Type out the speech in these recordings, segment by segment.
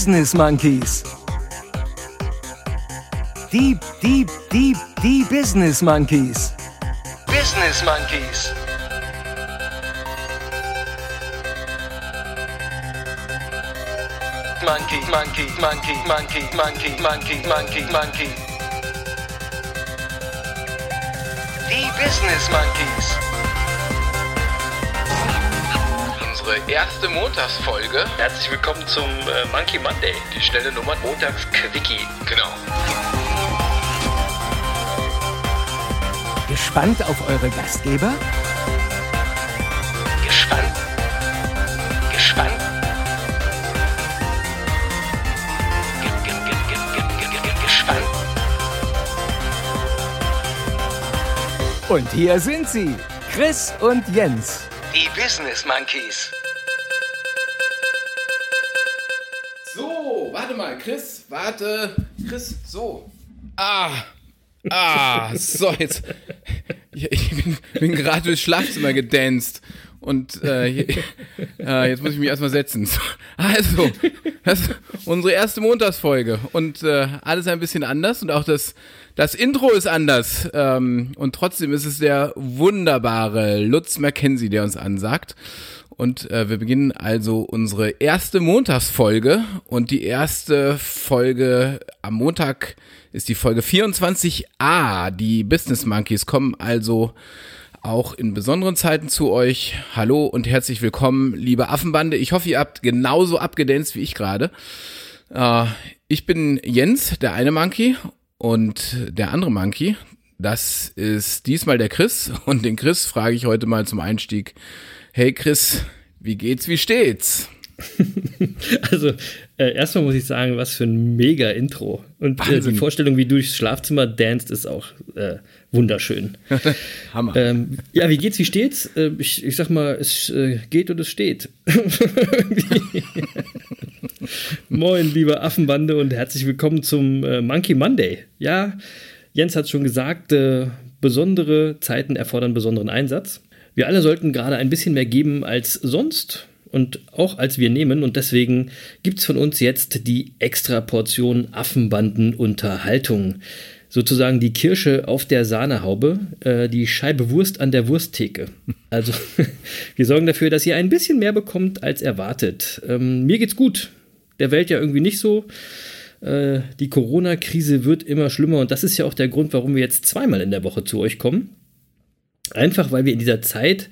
Business Monkeys. Die, die, die, die Business Monkeys. Business Monkeys. Monkey, monkey, monkey, monkey, monkey, monkey, monkey, monkey. Die Business Monkeys. Unsere erste Montagsfolge. Herzlich willkommen zum äh, Monkey Monday. Die schnelle Nummer. Montags Quickie. Genau. Gespannt auf eure Gastgeber? Gespannt. Gespannt. Ge- ge- ge- ge- ge- ge- ge- Gespannt. Und hier sind sie, Chris und Jens. Die Business Monkeys. So, warte mal, Chris, warte. Chris, so. Ah. Ah, so, jetzt. Ich, bin, bin gerade durchs Schlafzimmer gedanced. Und äh, äh, jetzt muss ich mich erstmal setzen. So, Also, das ist unsere erste Montagsfolge. Und äh, alles ein bisschen anders. Und auch das, das Intro ist anders. Ähm, und trotzdem ist es der wunderbare Lutz Mackenzie, der uns ansagt. Und äh, wir beginnen also unsere erste Montagsfolge. Und die erste Folge am Montag ist die Folge 24a. Die Business Monkeys kommen also auch in besonderen Zeiten zu euch. Hallo und herzlich willkommen, liebe Affenbande. Ich hoffe, ihr habt genauso abgedanced wie ich gerade. Äh, ich bin Jens, der eine Monkey. Und der andere Monkey, das ist diesmal der Chris. Und den Chris frage ich heute mal zum Einstieg. Hey Chris, wie geht's, wie steht's? Also, äh, erstmal muss ich sagen, was für ein mega Intro. Und äh, die Vorstellung, wie du durchs Schlafzimmer danced, ist auch äh, wunderschön. Hammer. ähm, ja, wie geht's, wie steht's? Äh, ich, ich sag mal, es äh, geht und es steht. Moin, liebe Affenbande und herzlich willkommen zum äh, Monkey Monday. Ja, Jens hat schon gesagt, äh, besondere Zeiten erfordern besonderen Einsatz. Wir alle sollten gerade ein bisschen mehr geben als sonst und auch als wir nehmen und deswegen gibt's von uns jetzt die extra Portion Affenbanden-Unterhaltung. Sozusagen die Kirsche auf der Sahnehaube, äh, die Scheibe Wurst an der Wursttheke. Also, wir sorgen dafür, dass ihr ein bisschen mehr bekommt als erwartet. Ähm, mir geht's gut. Der Welt ja irgendwie nicht so. Äh, die Corona-Krise wird immer schlimmer und das ist ja auch der Grund, warum wir jetzt zweimal in der Woche zu euch kommen. Einfach weil wir in dieser Zeit,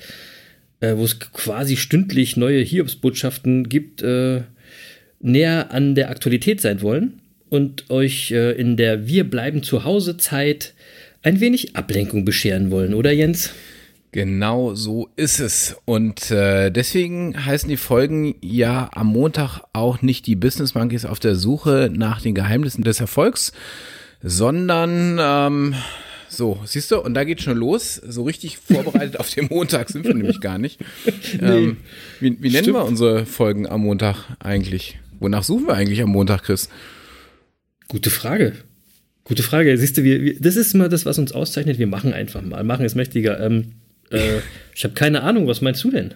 äh, wo es quasi stündlich neue Hiobsbotschaften gibt, äh, näher an der Aktualität sein wollen und euch äh, in der Wir bleiben zu Hause Zeit ein wenig Ablenkung bescheren wollen, oder Jens? Genau so ist es. Und äh, deswegen heißen die Folgen ja am Montag auch nicht die Business Monkeys auf der Suche nach den Geheimnissen des Erfolgs, sondern ähm, so, siehst du, und da geht schon los. So richtig vorbereitet auf den Montag sind wir nämlich gar nicht. Ähm, wie wie nennen wir unsere Folgen am Montag eigentlich? Wonach suchen wir eigentlich am Montag, Chris? Gute Frage. Gute Frage. Siehst du, wir, wir, das ist mal das, was uns auszeichnet. Wir machen einfach mal. Machen ist mächtiger. Ähm, äh, ich habe keine Ahnung. Was meinst du denn?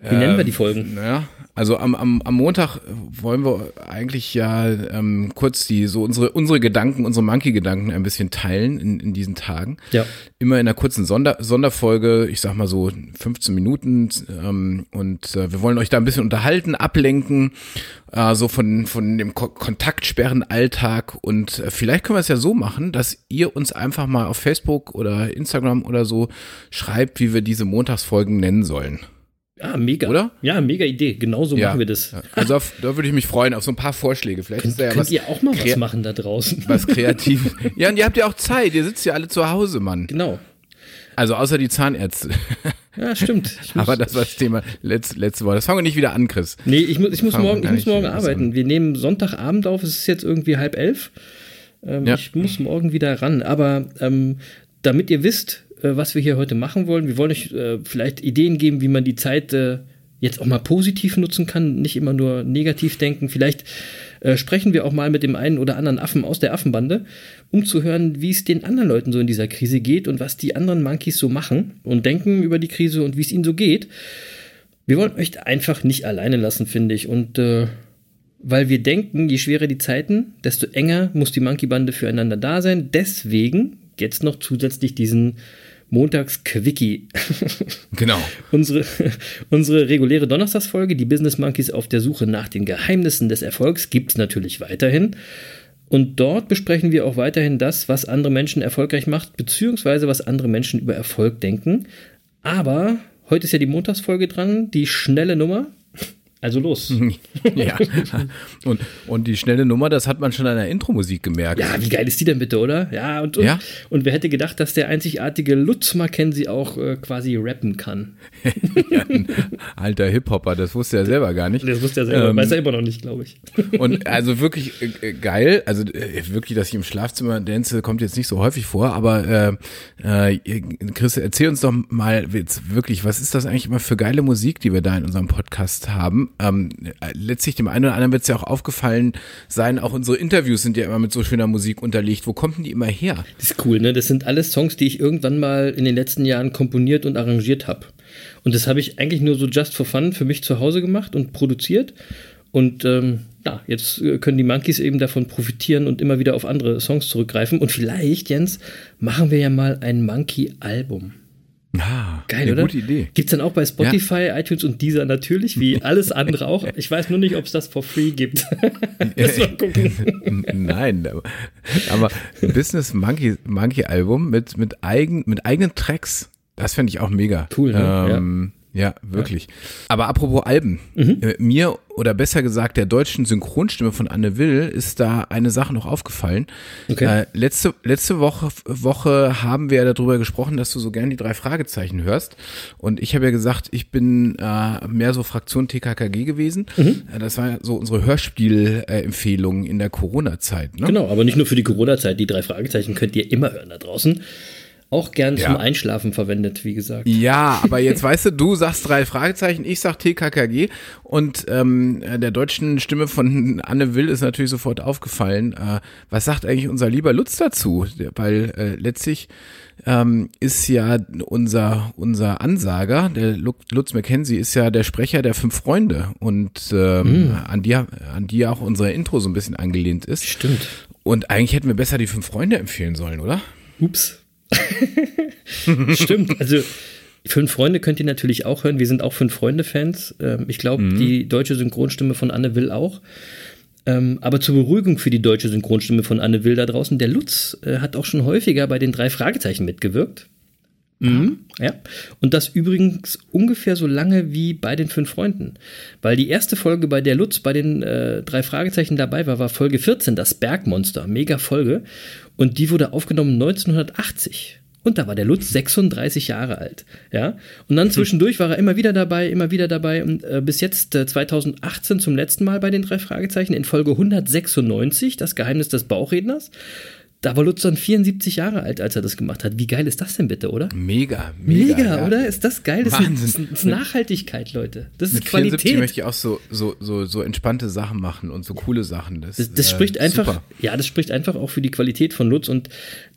Wie nennen wir die Folgen? Naja, also am, am, am Montag wollen wir eigentlich ja ähm, kurz die so unsere unsere Gedanken, unsere Monkey-Gedanken ein bisschen teilen in, in diesen Tagen. Ja. Immer in einer kurzen Sonder, Sonderfolge, ich sag mal so 15 Minuten ähm, und äh, wir wollen euch da ein bisschen unterhalten, ablenken, äh, so von, von dem Ko Kontaktsperren-Alltag und äh, vielleicht können wir es ja so machen, dass ihr uns einfach mal auf Facebook oder Instagram oder so schreibt, wie wir diese Montagsfolgen nennen sollen. Ah, mega. Oder? Ja, mega Idee. Genau so machen wir das. Ja. Also auf, da würde ich mich freuen auf so ein paar Vorschläge. Vielleicht ist da ja Könnt was, ihr auch mal was machen da draußen? was kreativ. ja, und ihr habt ja auch Zeit. Ihr sitzt ja alle zu Hause, Mann. Genau. Also außer die Zahnärzte. Ja, stimmt. Muss, Aber das war das Thema letzte, letzte Woche. Das fangen wir nicht wieder an, Chris. nee, ich muss, ich muss morgen, ich muss morgen arbeiten. Wir nehmen Sonntagabend auf, es ist jetzt irgendwie halb elf. Ähm, Ja. Ich muss morgen wieder ran. Aber ähm, damit ihr wisst, was wir hier heute machen wollen, wir wollen euch äh, vielleicht Ideen geben, wie man die Zeit äh, jetzt auch mal positiv nutzen kann, nicht immer nur negativ denken. Vielleicht äh, sprechen wir auch mal mit dem einen oder anderen Affen aus der Affenbande, um zu hören, wie es den anderen Leuten so in dieser Krise geht und was die anderen Monkeys so machen und denken über die Krise und wie es ihnen so geht. Wir wollen euch einfach nicht alleine lassen, finde ich. Und äh, weil wir denken, je schwerer die Zeiten, desto enger muss die Monkey-Bande füreinander da sein. Deswegen jetzt noch zusätzlich diesen Montags-Quickie. Genau. unsere, unsere reguläre Donnerstagsfolge, die Business Monkeys auf der Suche nach den Geheimnissen des Erfolgs, gibt es natürlich weiterhin. Und dort besprechen wir auch weiterhin das, was andere Menschen erfolgreich macht, beziehungsweise was andere Menschen über Erfolg denken. Aber heute ist ja die Montagsfolge dran, die schnelle Nummer. Also los. ja. Und, und die schnelle Nummer, das hat man schon an der Intro-Musik gemerkt. Ja, wie geil ist die denn bitte, oder? Ja, und, und, Ja. und wer hätte gedacht, dass der einzigartige Lutz Mackenzie auch äh, quasi rappen kann? Ja, alter Hip-Hopper, das wusste er selber gar nicht. Das wusste er selber, Ähm, weiß er immer noch nicht, glaube ich. Und also wirklich äh, geil, also äh, wirklich, dass ich im Schlafzimmer dance, kommt jetzt nicht so häufig vor, aber äh, äh, Chris, erzähl uns doch mal jetzt wirklich, was ist das eigentlich immer für geile Musik, die wir da in unserem Podcast haben? Ähm, äh, letztlich dem einen oder anderen wird es ja auch aufgefallen sein, auch unsere Interviews sind ja immer mit so schöner Musik unterlegt. Wo kommt denn die immer her? Das ist cool, ne? Das sind alles Songs, die ich irgendwann mal in den letzten Jahren komponiert und arrangiert habe. Und das habe ich eigentlich nur so just for fun für mich zu Hause gemacht und produziert. Und ähm, ja, jetzt äh, können die Monkeys eben davon profitieren und immer wieder auf andere Songs zurückgreifen. Und vielleicht, Jens, machen wir ja mal ein Monkey-Album. Ah, Geil, eine oder? Gute Idee. Gibt's dann auch bei Spotify, iTunes und Deezer natürlich, wie alles andere auch. Ich weiß nur nicht, ob es das for free gibt. Müssen wir gucken. Nein, aber, aber Business Monkey, Monkey Album mit, mit, eigen, mit eigenen Tracks, das fände ich auch mega. Cool, ne? Ähm, ja. Wirklich. Aber apropos Alben, Mhm. äh, mir oder besser gesagt der deutschen Synchronstimme von Anne Will ist da eine Sache noch aufgefallen. Okay. Äh, letzte, letzte Woche, Woche haben wir ja darüber gesprochen, dass du so gern die drei Fragezeichen hörst. Und ich habe ja gesagt, ich bin äh, mehr so Fraktion TKKG gewesen. Mhm. Äh, Das war ja so unsere Hörspiel-Empfehlung in der Corona-Zeit. Ne? Genau, aber nicht nur für die Corona-Zeit. Die drei Fragezeichen könnt ihr immer hören da draußen. Auch gern zum Ja. Einschlafen verwendet, wie gesagt. Ja, aber jetzt weißt du, du sagst drei Fragezeichen, ich sag TKKG und ähm, der deutschen Stimme von Anne Will ist natürlich sofort aufgefallen. Äh, was sagt eigentlich unser lieber Lutz dazu? Weil äh, letztlich ähm, ist ja unser unser Ansager, der Lu- Lutz McKenzie, ist ja der Sprecher der fünf Freunde und ähm, an die an die auch unser Intro so ein bisschen angelehnt ist. Stimmt. Und eigentlich hätten wir besser die fünf Freunde empfehlen sollen, oder? Ups. Stimmt. Also, Fünf Freunde könnt ihr natürlich auch hören. Wir sind auch Fünf Freunde-Fans. Ähm, ich glaube, die deutsche Synchronstimme von Anne Will auch. Ähm, aber zur Beruhigung für die deutsche Synchronstimme von Anne Will da draußen, der Lutz äh, hat auch schon häufiger bei den drei Fragezeichen mitgewirkt. Mhm. Ja. Und das übrigens ungefähr so lange wie bei den fünf Freunden. Weil die erste Folge, bei der Lutz bei den äh, drei Fragezeichen dabei war, war Folge 14, das Bergmonster. Mega Folge. Und die wurde aufgenommen 1980. Und da war der Lutz 36 Jahre alt. Ja. Und dann zwischendurch war er immer wieder dabei, immer wieder dabei. Und äh, bis jetzt äh, 2018 zum letzten Mal bei den drei Fragezeichen in Folge 196, das Geheimnis des Bauchredners. Da war Lutz dann 74 Jahre alt, als er das gemacht hat. Wie geil ist das denn bitte, oder? Mega, mega, Mega, ja. oder? Ist das geil? Das ist, Wahnsinn. ist Nachhaltigkeit, Leute. Das ist Mit 74 Qualität. möchte ich auch so, so, so, so entspannte Sachen machen und so coole Sachen. Das, Das, das äh, spricht einfach, super. ja, das spricht einfach auch für die Qualität von Lutz und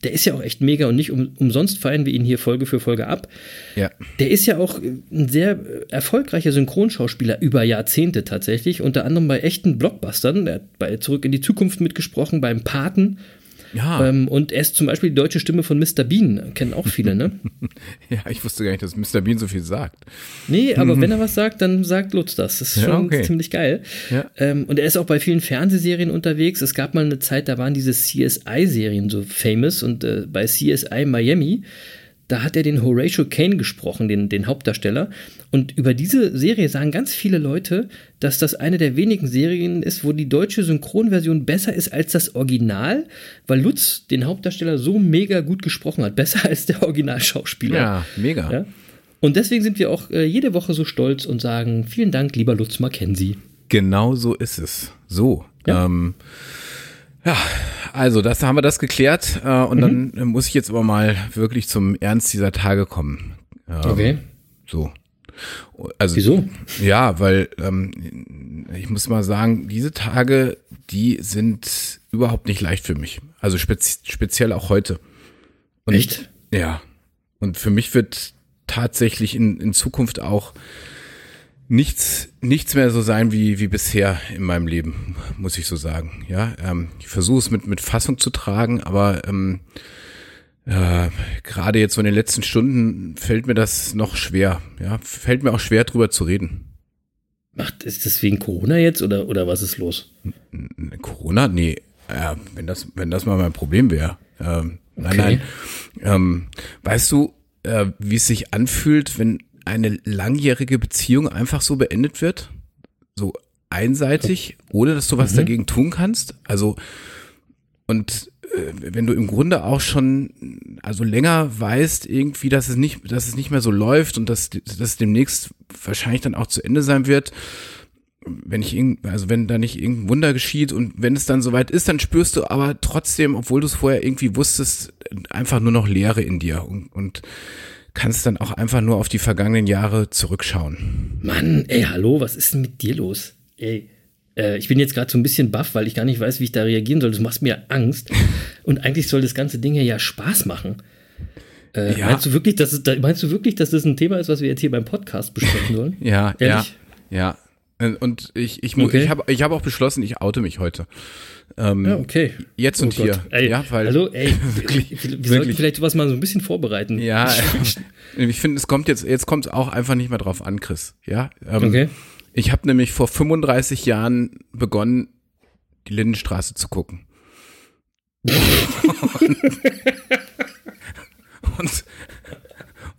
der ist ja auch echt mega und nicht um, umsonst feiern wir ihn hier Folge für Folge ab. Ja. Der ist ja auch ein sehr erfolgreicher Synchronschauspieler über Jahrzehnte tatsächlich, unter anderem bei echten Blockbustern. Er hat bei Zurück in die Zukunft mitgesprochen, beim Paten. Ja. Ähm, und er ist zum Beispiel die deutsche Stimme von Mr. Bean, kennen auch viele, ne? ja, ich wusste gar nicht, dass Mr. Bean so viel sagt. Nee, aber wenn er was sagt, dann sagt Lutz das. Das ist. Ja, schon okay. ziemlich geil. Ja. Ähm, und er ist auch bei vielen Fernsehserien unterwegs. Es gab mal eine Zeit, da waren diese CSI-Serien so famous und äh, bei CSI Miami, Da hat er den Horatio Kane gesprochen, den, den Hauptdarsteller. Und über diese Serie sagen ganz viele Leute, dass das eine der wenigen Serien ist, wo die deutsche Synchronversion besser ist als das Original, weil Lutz den Hauptdarsteller so mega gut gesprochen hat. Besser als der Originalschauspieler. Ja, mega. Ja? Und deswegen sind wir auch äh, jede Woche so stolz und sagen, vielen Dank, lieber Lutz Mackenzie. Genau so ist es. So. Ja. Ähm, ja, also das haben wir das geklärt äh, und dann äh, muss ich jetzt aber mal wirklich zum Ernst dieser Tage kommen. Ähm, Okay. So. Also, Wieso? Ja, weil ähm, ich muss mal sagen, diese Tage, die sind überhaupt nicht leicht für mich. Also spezi speziell auch heute. Und Echt? Ja. Und für mich wird tatsächlich in, in Zukunft auch nichts, nichts mehr so sein wie, wie bisher in meinem Leben, muss ich so sagen. Ja, ähm, ich versuche es mit, mit Fassung zu tragen, aber ähm, äh, gerade jetzt so in den letzten Stunden fällt mir das noch schwer. Ja, fällt mir auch schwer drüber zu reden. Macht, ist das wegen Corona jetzt oder, oder was ist los? Corona? Nee, ja, wenn das, wenn das mal mein Problem wäre. Ähm, nein, Okay. nein. Ähm, weißt du, äh, wie es sich anfühlt, wenn eine langjährige Beziehung einfach so beendet wird? So einseitig, ohne dass du was dagegen tun kannst? Also, und äh, wenn du im Grunde auch schon, also länger weißt irgendwie, dass es nicht, dass es nicht mehr so läuft und dass, dass es demnächst wahrscheinlich dann auch zu Ende sein wird, wenn ich irgend, also wenn da nicht irgendein Wunder geschieht und wenn es dann soweit ist, dann spürst du aber trotzdem, obwohl du es vorher irgendwie wusstest, einfach nur noch Leere in dir und, und kannst dann auch einfach nur auf die vergangenen Jahre zurückschauen. Mann, ey, hallo, was ist denn mit dir los? Ey, äh, ich bin jetzt gerade so ein bisschen baff, weil ich gar nicht weiß, wie ich da reagieren soll. Du machst mir Angst. Und eigentlich soll das ganze Ding ja Spaß machen. Äh, Ja. Meinst du wirklich, dass es, meinst du wirklich, dass das ein Thema ist, was wir jetzt hier beim Podcast besprechen sollen? Ja, Ehrlich? ja, ja. Und ich, ich, Okay. ich habe ich hab auch beschlossen, ich oute mich heute. Ähm, Ja, okay. Jetzt und Oh hier. Ey, ja, weil hallo, ey, wirklich, wir sollten wirklich. vielleicht sowas mal so ein bisschen vorbereiten. Ja, ich finde, es kommt jetzt, jetzt kommt es auch einfach nicht mehr drauf an, Chris. Ja. Ähm, Okay. Ich habe nämlich vor 35 Jahren begonnen, die Lindenstraße zu gucken. und,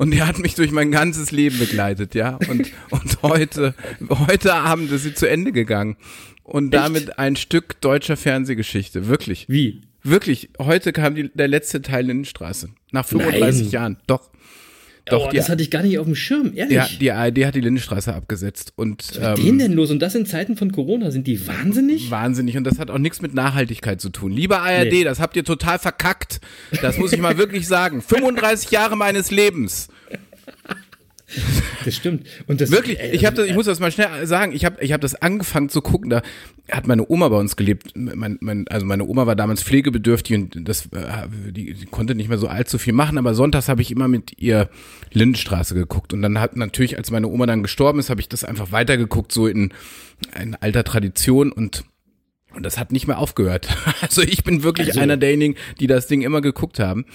und der hat mich durch mein ganzes Leben begleitet, ja. Und, und heute, heute Abend ist sie zu Ende gegangen. Und damit ein Stück deutscher Fernsehgeschichte. Wirklich. Wie? Wirklich. Heute kam die, der letzte Teil Lindenstraße. Nach 35 Nein. Jahren. Doch. Doch, oh, die, das hatte ich gar nicht auf dem Schirm, ehrlich. ja, die ARD hat die Lindenstraße abgesetzt. Und Was ist ähm, denen denn los? Und das in Zeiten von Corona? Sind die wahnsinnig? Wahnsinnig. Und das hat auch nichts mit Nachhaltigkeit zu tun. Lieber ARD, Nee. das habt ihr total verkackt. Das muss ich mal wirklich sagen. 35 Jahre meines Lebens. Das stimmt. Und das, Wirklich, ich, hab also, das, ich muss das mal schnell sagen. Ich habe ich hab das angefangen zu gucken. Da hat meine Oma bei uns gelebt. Mein, mein, also meine Oma war damals pflegebedürftig und das, äh, die, die konnte nicht mehr so allzu viel machen. Aber sonntags habe ich immer mit ihr Lindenstraße geguckt. Und dann hat natürlich, als meine Oma dann gestorben ist, habe ich das einfach weitergeguckt, so in, in alter Tradition und und das hat nicht mehr aufgehört. Also ich bin wirklich Also- einer derjenigen, die das Ding immer geguckt haben.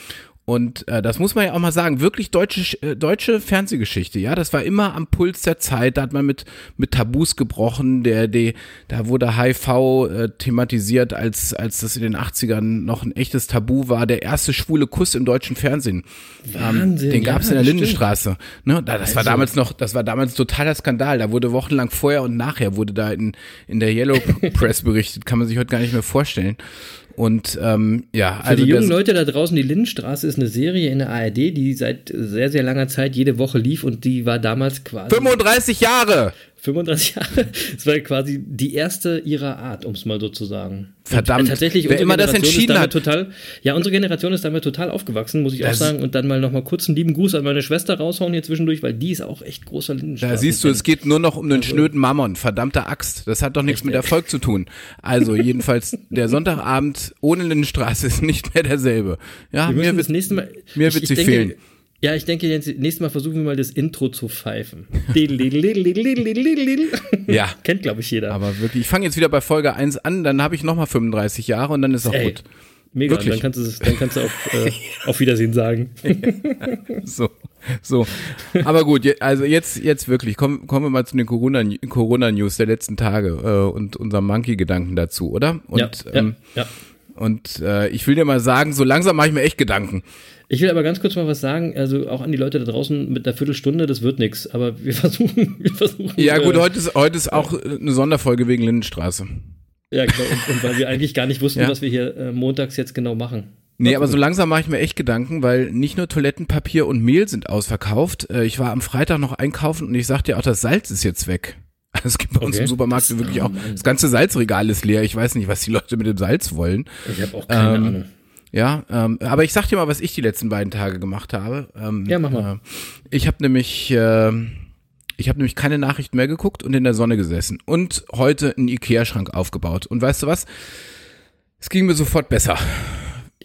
Und äh, das muss man ja auch mal sagen, wirklich deutsche, äh, deutsche Fernsehgeschichte, ja, das war immer am Puls der Zeit, da hat man mit, mit Tabus gebrochen, der, der, da wurde HIV äh, thematisiert, als, als das in den 80ern noch ein echtes Tabu war, der erste schwule Kuss im deutschen Fernsehen. Wahnsinn, Den gab es ja, in der. Lindenstraße. Ne, da, das war Also- damals noch, das war damals totaler Skandal. Da wurde wochenlang vorher und nachher wurde da in, in der Yellow Press berichtet. Kann man sich heute gar nicht mehr vorstellen. Und ähm, ja, Für also die jungen Leute da draußen, die Lindenstraße ist eine Serie in der ARD, die seit sehr, sehr langer Zeit jede Woche lief und die war damals quasi 35 Jahre! 35 Jahre. Es war quasi die erste ihrer Art, um es mal so zu sagen. Verdammt, Und, äh, tatsächlich, wer unsere immer das entschieden ist damit hat. Total, ja, unsere Generation ist damit total aufgewachsen, muss ich auch Das- sagen. Und dann mal nochmal kurz einen lieben Gruß an meine Schwester raushauen hier zwischendurch, weil die ist auch echt großer Lindenstraße. Da siehst du, es geht nur noch um den schnöden Mammon. Verdammte Axt. Das hat doch nichts mit Erfolg zu tun. Also, jedenfalls, der Sonntagabend ohne Lindenstraße ist nicht mehr derselbe. Ja, Wir mir wird, das nächste Mal. mir ich- wird sie denke, fehlen. Ja, ich denke, jetzt, nächstes Mal versuchen wir mal das Intro zu pfeifen. Ja. Kennt, glaube ich, jeder. Aber wirklich, ich fange jetzt wieder bei Folge 1 an, dann habe ich nochmal 35 Jahre und dann ist auch Ey, gut. Mega, Wirklich. dann kannst du es- dann kannst du auf, äh, auf Wiedersehen sagen. So, so. Aber gut, also jetzt, jetzt wirklich, kommen, kommen wir mal zu den Corona, Corona News der letzten Tage äh, und unserem Monkey-Gedanken dazu, oder? Und ja, ähm, ja, ja. Und äh, ich will dir mal sagen, so langsam mache ich mir echt Gedanken. Ich will aber ganz kurz mal was sagen, also auch an die Leute da draußen mit einer Viertelstunde, das wird nichts, aber wir versuchen, wir versuchen. Ja gut, äh, heute ist, heute ist auch eine Sonderfolge wegen Lindenstraße. Ja, genau, und, und weil wir eigentlich gar nicht wussten, Ja. was wir hier äh, montags jetzt genau machen. Nee, aber so langsam mache ich mir echt Gedanken, weil nicht nur Toilettenpapier und Mehl sind ausverkauft. Äh, Ich war am Freitag noch einkaufen und ich sagte ja auch, das Salz ist jetzt weg. Es gibt bei uns Okay. im Supermarkt Das- wirklich oh auch, das ganze Salzregal ist leer. Ich weiß nicht, was die Leute mit dem Salz wollen. Ich habe auch keine Ähm, Ahnung. Ja, ähm, aber ich sag dir mal, was ich die letzten beiden Tage gemacht habe. Ähm, Ja, mach mal. Äh, ich habe nämlich, äh, ich habe nämlich keine Nachrichten mehr geguckt und in der Sonne gesessen und heute einen Ikea-Schrank aufgebaut. Und weißt du was? Es ging mir sofort besser.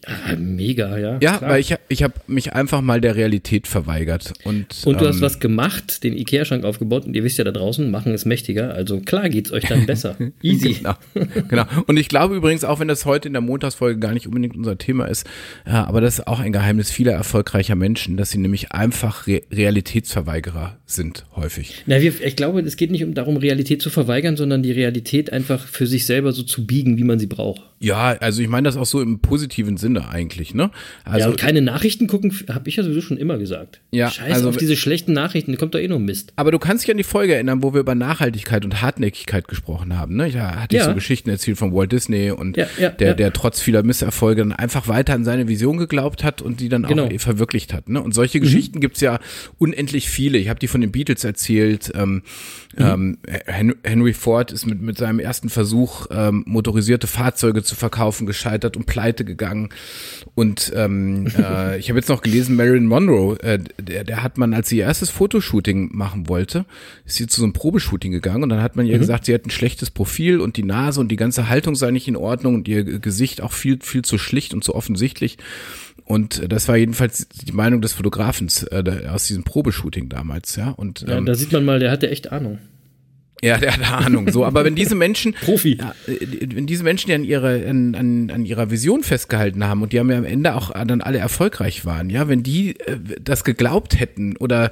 Ah, mega, ja. Ja, klar. weil ich, ich habe mich einfach mal der Realität verweigert. Und, Und du ähm, hast was gemacht, den Ikea-Schrank aufgebaut und ihr wisst ja da draußen, machen ist mächtiger, also klar geht's euch dann besser. Easy. Genau, genau. Und ich glaube übrigens, auch wenn das heute in der Montagsfolge gar nicht unbedingt unser Thema ist, ja, aber das ist auch ein Geheimnis vieler erfolgreicher Menschen, dass sie nämlich einfach Re Realitätsverweigerer sind, häufig. Na, wir, ich glaube, es geht nicht um darum, Realität zu verweigern, sondern die Realität einfach für sich selber so zu biegen, wie man sie braucht. Ja, also ich meine das auch so im positiven Sinne eigentlich, ne? ja, Also und keine Nachrichten gucken, habe ich ja sowieso schon immer gesagt. Ja, Scheiß also- auf diese schlechten Nachrichten, da kommt doch eh nur Mist. Aber du kannst dich an die Folge erinnern, wo wir über Nachhaltigkeit und Hartnäckigkeit gesprochen haben. Ne? Da hatte ich Ja. so Geschichten erzählt von Walt Disney und Ja, ja, der, ja. der trotz vieler Misserfolge dann einfach weiter an seine Vision geglaubt hat und die dann Genau. Mhm. auch verwirklicht hat. Ne? Und solche Geschichten gibt's ja unendlich viele. Ich habe die von den Beatles erzählt. Ähm, Mhm. ähm, Hen Henry Ford ist mit, mit seinem ersten Versuch, ähm, motorisierte Fahrzeuge zu verkaufen, gescheitert und pleite gegangen. Und ähm, äh, ich habe jetzt noch gelesen, Marilyn Monroe, äh, der, der hat man, als sie ihr erstes Fotoshooting machen wollte, ist sie zu so einem Probeshooting gegangen und dann hat man ihr gesagt, sie hat ein schlechtes Profil und die Nase und die ganze Haltung sei nicht in Ordnung und ihr Gesicht auch viel, viel zu schlicht und zu offensichtlich. Und das war jedenfalls die Meinung des Fotografen äh, aus diesem Probeshooting damals, ja. Und Ja, ähm, da sieht man mal, der hatte echt Ahnung. Ja, der hat Ahnung. So, aber wenn diese Menschen, Profi. ja, äh, wenn diese Menschen ja an ihre, an, an, an ihrer Vision festgehalten haben und die haben ja am Ende auch dann alle erfolgreich waren, ja, wenn die äh, das geglaubt hätten oder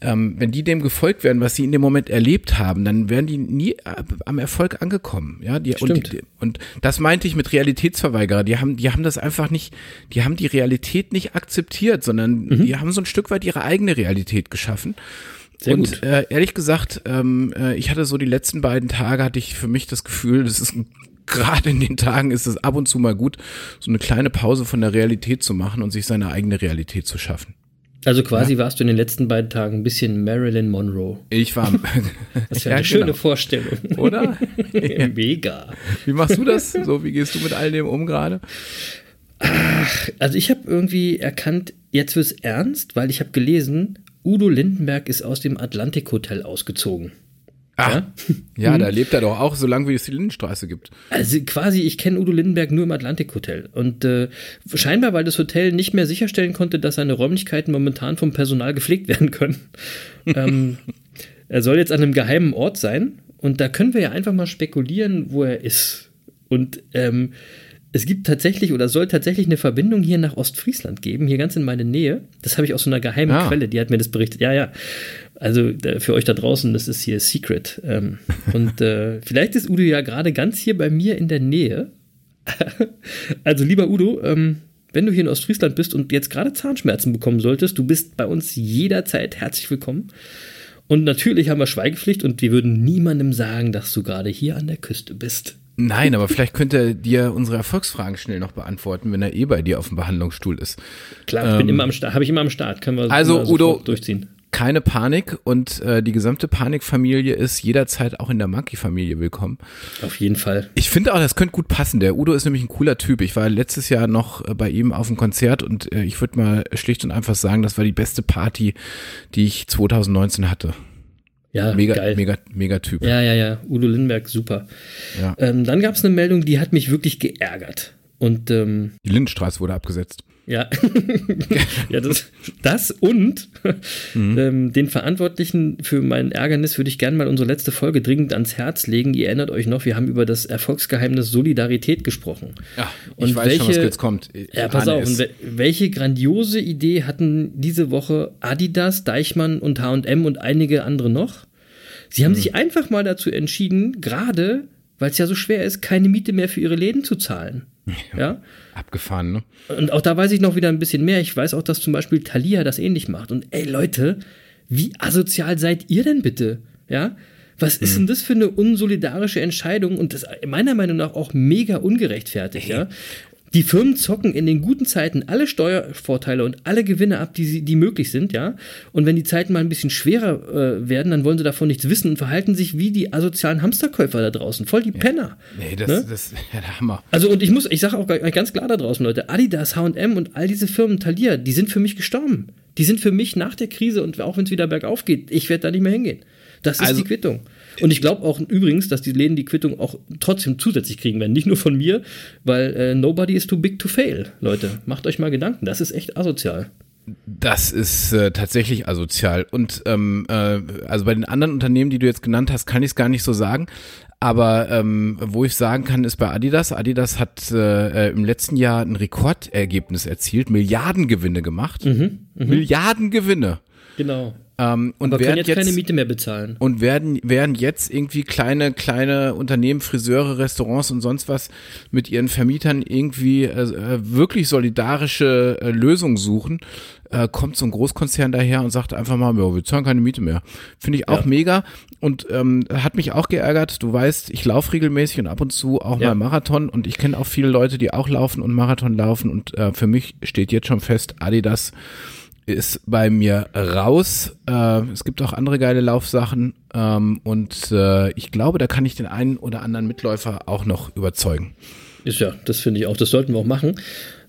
ähm, wenn die dem gefolgt wären, was sie in dem Moment erlebt haben, dann wären die nie äh, am Erfolg angekommen, ja. Die, und, Stimmt. die, und das meinte ich mit Realitätsverweigerer. Die haben, die haben das einfach nicht, die haben die Realität nicht akzeptiert, sondern Mhm. die haben so ein Stück weit ihre eigene Realität geschaffen. Sehr und. Äh, ehrlich gesagt, ähm, äh, ich hatte so die letzten beiden Tage hatte ich für mich das Gefühl, das ist gerade in den Tagen ist es ab und zu mal gut, so eine kleine Pause von der Realität zu machen und sich seine eigene Realität zu schaffen. Also quasi warst du in den letzten beiden Tagen ein bisschen Marilyn Monroe. Ich war, Das ist ja Ja, eine schöne genau. Vorstellung. oder? Mega. Wie machst du das? So, wie gehst du mit all dem um gerade? Also ich habe irgendwie erkannt, jetzt wird's ernst, weil ich habe gelesen, Udo Lindenberg ist aus dem Atlantik Hotel ausgezogen. Ah, ja, da lebt er doch auch, so lange wie es die Lindenstraße gibt. Also quasi, ich kenne Udo Lindenberg nur im Atlantik Hotel. Und äh, scheinbar, weil das Hotel nicht mehr sicherstellen konnte, dass seine Räumlichkeiten momentan vom Personal gepflegt werden können. ähm, er soll jetzt an einem geheimen Ort sein. Und da können wir ja einfach mal spekulieren, wo er ist. Und ähm, es gibt tatsächlich oder soll tatsächlich eine Verbindung hier nach Ostfriesland geben, hier ganz in meine Nähe. Das habe ich aus so einer geheimen Ah. Quelle, die hat mir das berichtet. Ja, ja. Also für euch da draußen, das ist hier Secret. Ähm, und äh, vielleicht ist Udo ja gerade ganz hier bei mir in der Nähe. also lieber Udo, ähm, wenn du hier in Ostfriesland bist und jetzt gerade Zahnschmerzen bekommen solltest, du bist bei uns jederzeit herzlich willkommen. Und natürlich haben wir Schweigepflicht und wir würden niemandem sagen, dass du gerade hier an der Küste bist. Nein, aber vielleicht könnte er dir unsere Erfolgsfragen schnell noch beantworten, wenn er eh bei dir auf dem Behandlungsstuhl ist. Klar, ich bin immer am Start, habe ich immer am Start, können wir Also, immer sofort Udo, durchziehen. Keine Panik und äh, die gesamte Panikfamilie ist jederzeit auch in der Monkey-Familie willkommen. Auf jeden Fall. Ich finde auch, das könnte gut passen. Der Udo ist nämlich ein cooler Typ. Ich war letztes Jahr noch äh, bei ihm auf dem Konzert und äh, ich würde mal schlicht und einfach sagen, das war die beste Party, die ich 2019 hatte. Ja, Mega, geil. mega, mega Typ. Ja, ja, ja. Udo Lindenberg, super. Ja. Ähm, dann gab es eine Meldung, die hat mich wirklich geärgert. Und ähm, Die Lindenstraße wurde abgesetzt. Ja, ja das, das und ähm, den Verantwortlichen für mein Ärgernis würde ich gerne mal unsere letzte Folge dringend ans Herz legen. Ihr erinnert euch noch, wir haben über das Erfolgsgeheimnis Solidarität gesprochen. Ja, ich Und weiß schon, was welche- jetzt kommt. Ich Ja, pass auf. Und wel- welche grandiose Idee hatten diese Woche Adidas, Deichmann und H&M und einige andere noch? Sie haben sich einfach mal dazu entschieden, gerade weil es ja so schwer ist, keine Miete mehr für ihre Läden zu zahlen. Ja. Abgefahren, ne? Und auch da weiß ich noch wieder ein bisschen mehr. Ich weiß auch, dass zum Beispiel Thalia das ähnlich macht. Und ey, Leute, wie asozial seid ihr denn bitte? Ja? Was ist denn das für eine unsolidarische Entscheidung und das meiner Meinung nach auch mega ungerechtfertigt, ja? Die Firmen zocken in den guten Zeiten alle Steuervorteile und alle Gewinne ab, die, sie, die möglich sind, ja. Und wenn die Zeiten mal ein bisschen schwerer äh, werden, dann wollen sie davon nichts wissen und verhalten sich wie die asozialen Hamsterkäufer da draußen. Voll die Penner. Nee, das, Ne? das ja, der Hammer. Also und ich muss, ich sage auch ganz klar da draußen, Leute, Adidas, H&M und all diese Firmen, Thalia, die sind für mich gestorben. Die sind für mich nach der Krise und auch wenn es wieder bergauf geht, ich werde da nicht mehr hingehen. Das ist Also- die Quittung. Und ich glaube auch übrigens, dass die Läden die Quittung auch trotzdem zusätzlich kriegen werden. Nicht nur von mir, weil äh, nobody is too big to fail. Leute, macht euch mal Gedanken. Das ist echt asozial. Das ist äh, tatsächlich asozial. Und ähm, äh, also bei den anderen Unternehmen, die du jetzt genannt hast, kann ich es gar nicht so sagen. Aber ähm, wo ich sagen kann, ist bei Adidas. Adidas hat äh, äh, im letzten Jahr ein Rekordergebnis erzielt, Milliardengewinne gemacht. Mhm, Milliardengewinne. Genau. Ähm, und Aber können während jetzt, keine Miete mehr bezahlen. und werden, werden jetzt irgendwie kleine, kleine Unternehmen, Friseure, Restaurants und sonst was mit ihren Vermietern irgendwie äh, äh, wirklich solidarische äh, Lösungen suchen, äh, kommt so ein Großkonzern daher und sagt einfach mal, wir zahlen keine Miete mehr. Finde ich auch Ja. mega und ähm, hat mich auch geärgert. Du weißt, ich laufe regelmäßig und ab und zu auch Ja. mal Marathon und ich kenne auch viele Leute, die auch laufen und Marathon laufen und äh, für mich steht jetzt schon fest, Adidas ist bei mir raus. Äh, es gibt auch andere geile Laufsachen ähm, und äh, ich glaube, da kann ich den einen oder anderen Mitläufer auch noch überzeugen. Ist ja, das finde ich auch. Das sollten wir auch machen.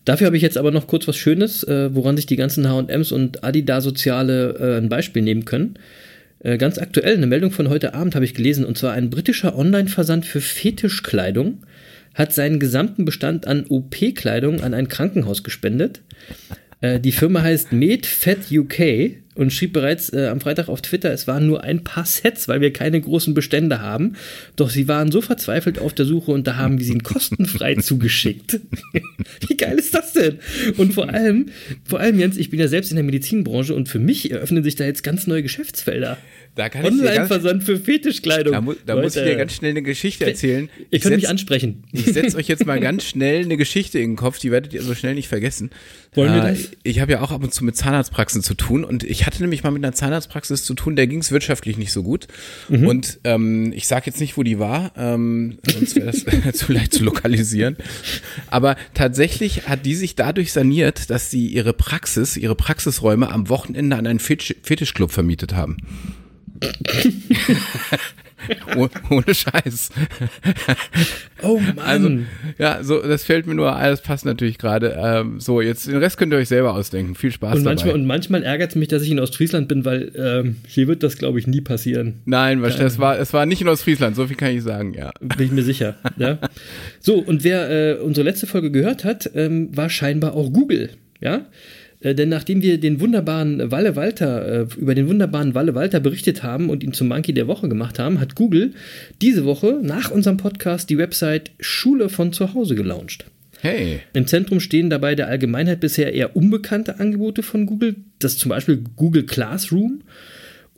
Dafür habe ich jetzt aber noch kurz was Schönes, äh, woran sich die ganzen H&Ms und Adidas-Soziale äh, ein Beispiel nehmen können. Äh, ganz aktuell, eine Meldung von heute Abend habe ich gelesen, und zwar ein britischer Online-Versand für Fetischkleidung hat seinen gesamten Bestand an OP-Kleidung an ein Krankenhaus gespendet. Äh, die Firma heißt MedFed UK und schrieb bereits äh, am Freitag auf Twitter, es waren nur ein paar Sets, weil wir keine großen Bestände haben. Doch sie waren so verzweifelt auf der Suche und da haben wir sie ihnen kostenfrei zugeschickt. Wie geil ist das denn? Und vor allem, vor allem Jens, ich bin ja selbst in der Medizinbranche und für mich eröffnen sich da jetzt ganz neue Geschäftsfelder. Da kann Online-Versand für Fetischkleidung. da, mu da muss ich dir ganz schnell eine Geschichte erzählen. Ihr Ich könnt mich setz- ansprechen. Ich setze euch jetzt mal ganz schnell eine Geschichte in den Kopf, die werdet ihr so schnell nicht vergessen. Wollen wir Äh, das? Ich habe ja auch ab und zu mit Zahnarztpraxen zu tun und ich hatte nämlich mal mit einer Zahnarztpraxis zu tun, der ging es wirtschaftlich nicht so gut. Mhm. Und ähm, ich sage jetzt nicht, wo die war, ähm, sonst wäre das zu leicht zu lokalisieren. Aber tatsächlich hat die sich dadurch saniert, dass sie ihre Praxis, ihre Praxisräume am Wochenende an einen Fetisch Fetischclub vermietet haben. Oh- Ohne Scheiß. Oh Mann. Also, ja, so, das fällt mir nur, das passt natürlich gerade. Ähm, so, jetzt den Rest könnt ihr euch selber ausdenken. Viel Spaß und manchmal, dabei. und manchmal ärgert es mich, dass ich in Ostfriesland bin, weil ähm, hier wird das, glaube ich, nie passieren. Nein, was, das war, es war nicht in Ostfriesland, so viel kann ich sagen, ja. Bin ich mir sicher. ja. So, und wer äh, unsere letzte Folge gehört hat, ähm, war scheinbar auch Google. Ja. Äh, denn nachdem wir den wunderbaren Walle Walter, äh, über den wunderbaren Walle Walter berichtet haben und ihn zum Monkey der Woche gemacht haben, hat Google diese Woche nach unserem Podcast die Website Schule von zu Hause gelauncht. Hey, Im Zentrum stehen dabei der Allgemeinheit bisher eher unbekannte Angebote von Google, das zum Beispiel Google Classroom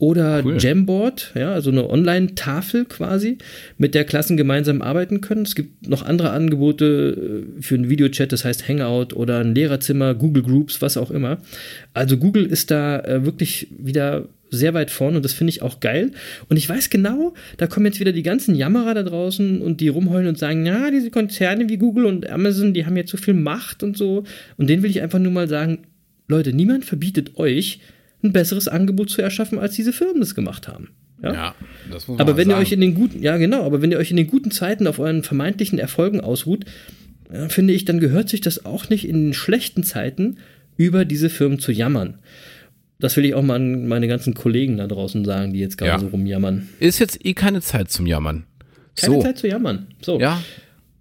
oder Cool. Jamboard, ja, also eine Online-Tafel quasi, mit der Klassen gemeinsam arbeiten können. Es gibt noch andere Angebote äh, für einen Videochat, das heißt Hangout oder ein Lehrerzimmer, Google Groups, was auch immer. Also Google ist da äh, wirklich wieder sehr weit vorne und das finde ich auch geil. Und ich weiß genau, da kommen jetzt wieder die ganzen Jammerer da draußen und die rumheulen und sagen, ja, diese Konzerne wie Google und Amazon, die haben jetzt so viel Macht und so. Und denen will ich einfach nur mal sagen, Leute, niemand verbietet euch, ein besseres Angebot zu erschaffen, als diese Firmen das gemacht haben. Ja? ja, das muss man Aber wenn ihr sagen. euch in den guten, ja genau, aber wenn ihr euch in den guten Zeiten auf euren vermeintlichen Erfolgen ausruht, äh, finde ich, dann gehört sich das auch nicht in den schlechten Zeiten über diese Firmen zu jammern. Das will ich auch mal an meine ganzen Kollegen da draußen sagen, die jetzt gerade Ja. so rumjammern. Ist jetzt eh keine Zeit zum Jammern. Keine so, Zeit zu jammern. So. ja,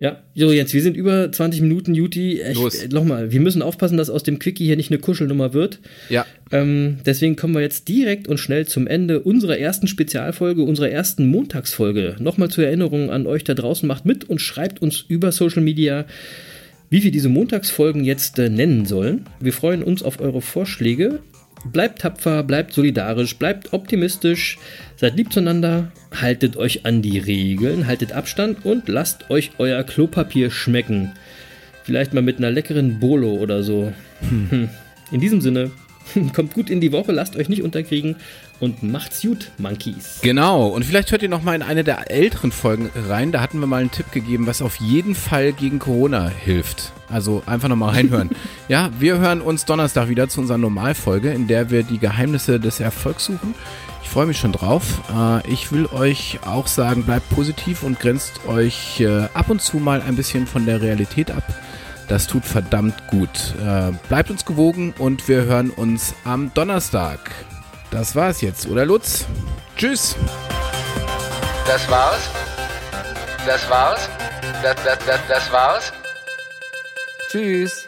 Ja, so jetzt, wir sind über 20 Minuten, Juti. Echt, Los. äh, nochmal, wir müssen aufpassen, dass aus dem Quickie hier nicht eine Kuschelnummer wird. ja, Ähm, deswegen kommen wir jetzt direkt und schnell zum Ende unserer ersten Spezialfolge, unserer ersten Montagsfolge. Nochmal zur Erinnerung an euch da draußen, macht mit und schreibt uns über Social Media, wie wir diese Montagsfolgen jetzt äh, nennen sollen. Wir freuen uns auf eure Vorschläge. Bleibt tapfer, bleibt solidarisch, bleibt optimistisch, seid lieb zueinander, haltet euch an die Regeln, haltet Abstand und lasst euch euer Klopapier schmecken. Vielleicht mal mit einer leckeren Bolo oder so. Hm. In diesem Sinne, kommt gut in die Woche, lasst euch nicht unterkriegen und macht's gut, Monkeys. Genau, und vielleicht hört ihr noch mal in eine der älteren Folgen rein. Da hatten wir mal einen Tipp gegeben, was auf jeden Fall gegen Corona hilft. Also einfach noch mal reinhören. ja, wir hören uns Donnerstag wieder zu unserer Normalfolge, in der wir die Geheimnisse des Erfolgs suchen. Ich freue mich schon drauf. Äh, ich will euch auch sagen, bleibt positiv und grenzt euch äh, ab und zu mal ein bisschen von der Realität ab. Das tut verdammt gut. Äh, bleibt uns gewogen und wir hören uns am Donnerstag. Das war's jetzt, oder Lutz? Tschüss. Das war's? Das war's? Das, das, das, das war's? Tschüss.